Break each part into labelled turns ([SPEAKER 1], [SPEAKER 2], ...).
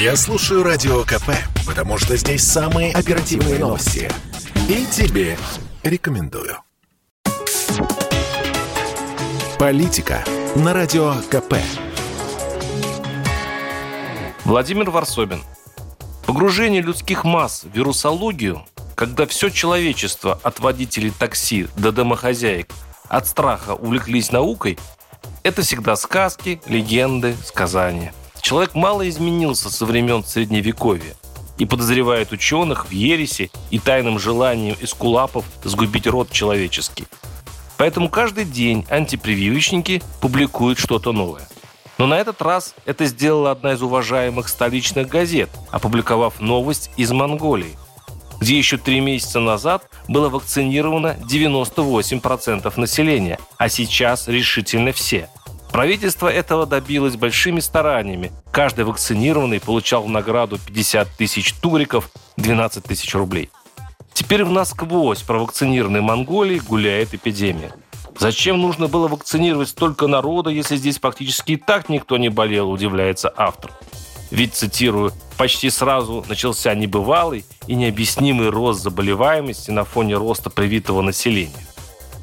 [SPEAKER 1] Я слушаю Радио КП, потому что здесь самые оперативные новости. И тебе рекомендую. Политика на Радио КП.
[SPEAKER 2] Владимир Варсобин. Погружение людских масс в вирусологию, когда все человечество от водителей такси до домохозяек от страха увлеклись наукой, это всегда сказки, легенды, сказания. Человек мало изменился со времен Средневековья и подозревает ученых в ересе и тайном желании эскулапов сгубить род человеческий. Поэтому каждый день антипрививочники публикуют что-то новое. Но на этот раз это сделала одна из уважаемых столичных газет, опубликовав новость из Монголии, где еще три месяца назад было вакцинировано 98% населения, а сейчас решительно все – Правительство этого добилось большими стараниями. Каждый вакцинированный получал в награду 50 тысяч туриков, 12 тысяч рублей. Теперь в насквозь провакцинированной Монголии гуляет эпидемия. Зачем нужно было вакцинировать столько народа, если здесь практически и так никто не болел, удивляется автор. Ведь, цитирую, почти сразу начался небывалый и необъяснимый рост заболеваемости на фоне роста привитого населения.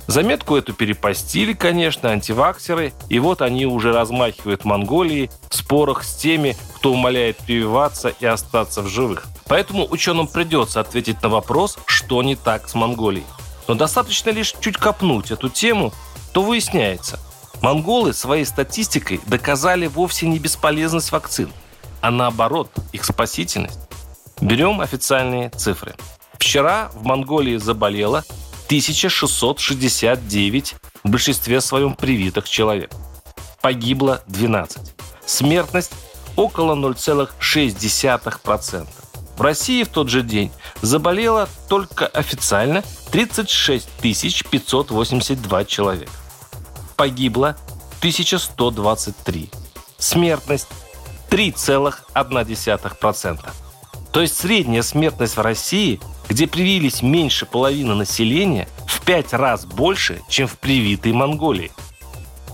[SPEAKER 2] Заметку эту перепостили, конечно, антиваксеры, и вот они уже размахивают Монголии в спорах с теми, кто умоляет прививаться и остаться в живых. Поэтому ученым придется ответить на вопрос, что не так с Монголией. Но достаточно лишь чуть копнуть эту тему, то выясняется, монголы своей статистикой доказали вовсе не бесполезность вакцин, а наоборот их спасительность. Берем официальные цифры. Вчера в Монголии заболело 1669 в большинстве своем привитых человек. Погибло 12. Смертность около 0,6%. В России в тот же день заболело только официально 36 582 человека. Погибло 1123. Смертность 3,1%. То есть средняя смертность в России где привились меньше половины населения, в пять раз больше, чем в привитой Монголии.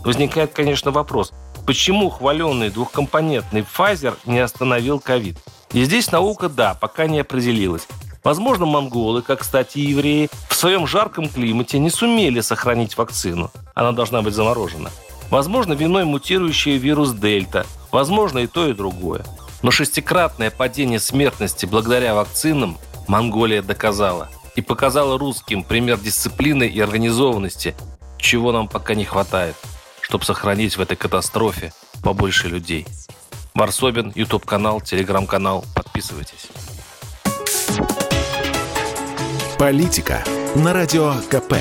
[SPEAKER 2] Возникает, конечно, вопрос, почему хваленный двухкомпонентный Pfizer не остановил ковид? И здесь наука, да, пока не определилась. Возможно, монголы, как, кстати, и евреи, в своем жарком климате не сумели сохранить вакцину. Она должна быть заморожена. Возможно, виной мутирующий вирус Дельта. Возможно, и то, и другое. Но шестикратное падение смертности благодаря вакцинам Монголия доказала и показала русским пример дисциплины и организованности, чего нам пока не хватает, чтобы сохранить в этой катастрофе побольше людей. Варсобин, YouTube-канал, Телеграм-канал. Подписывайтесь.
[SPEAKER 1] Политика на Радио КП.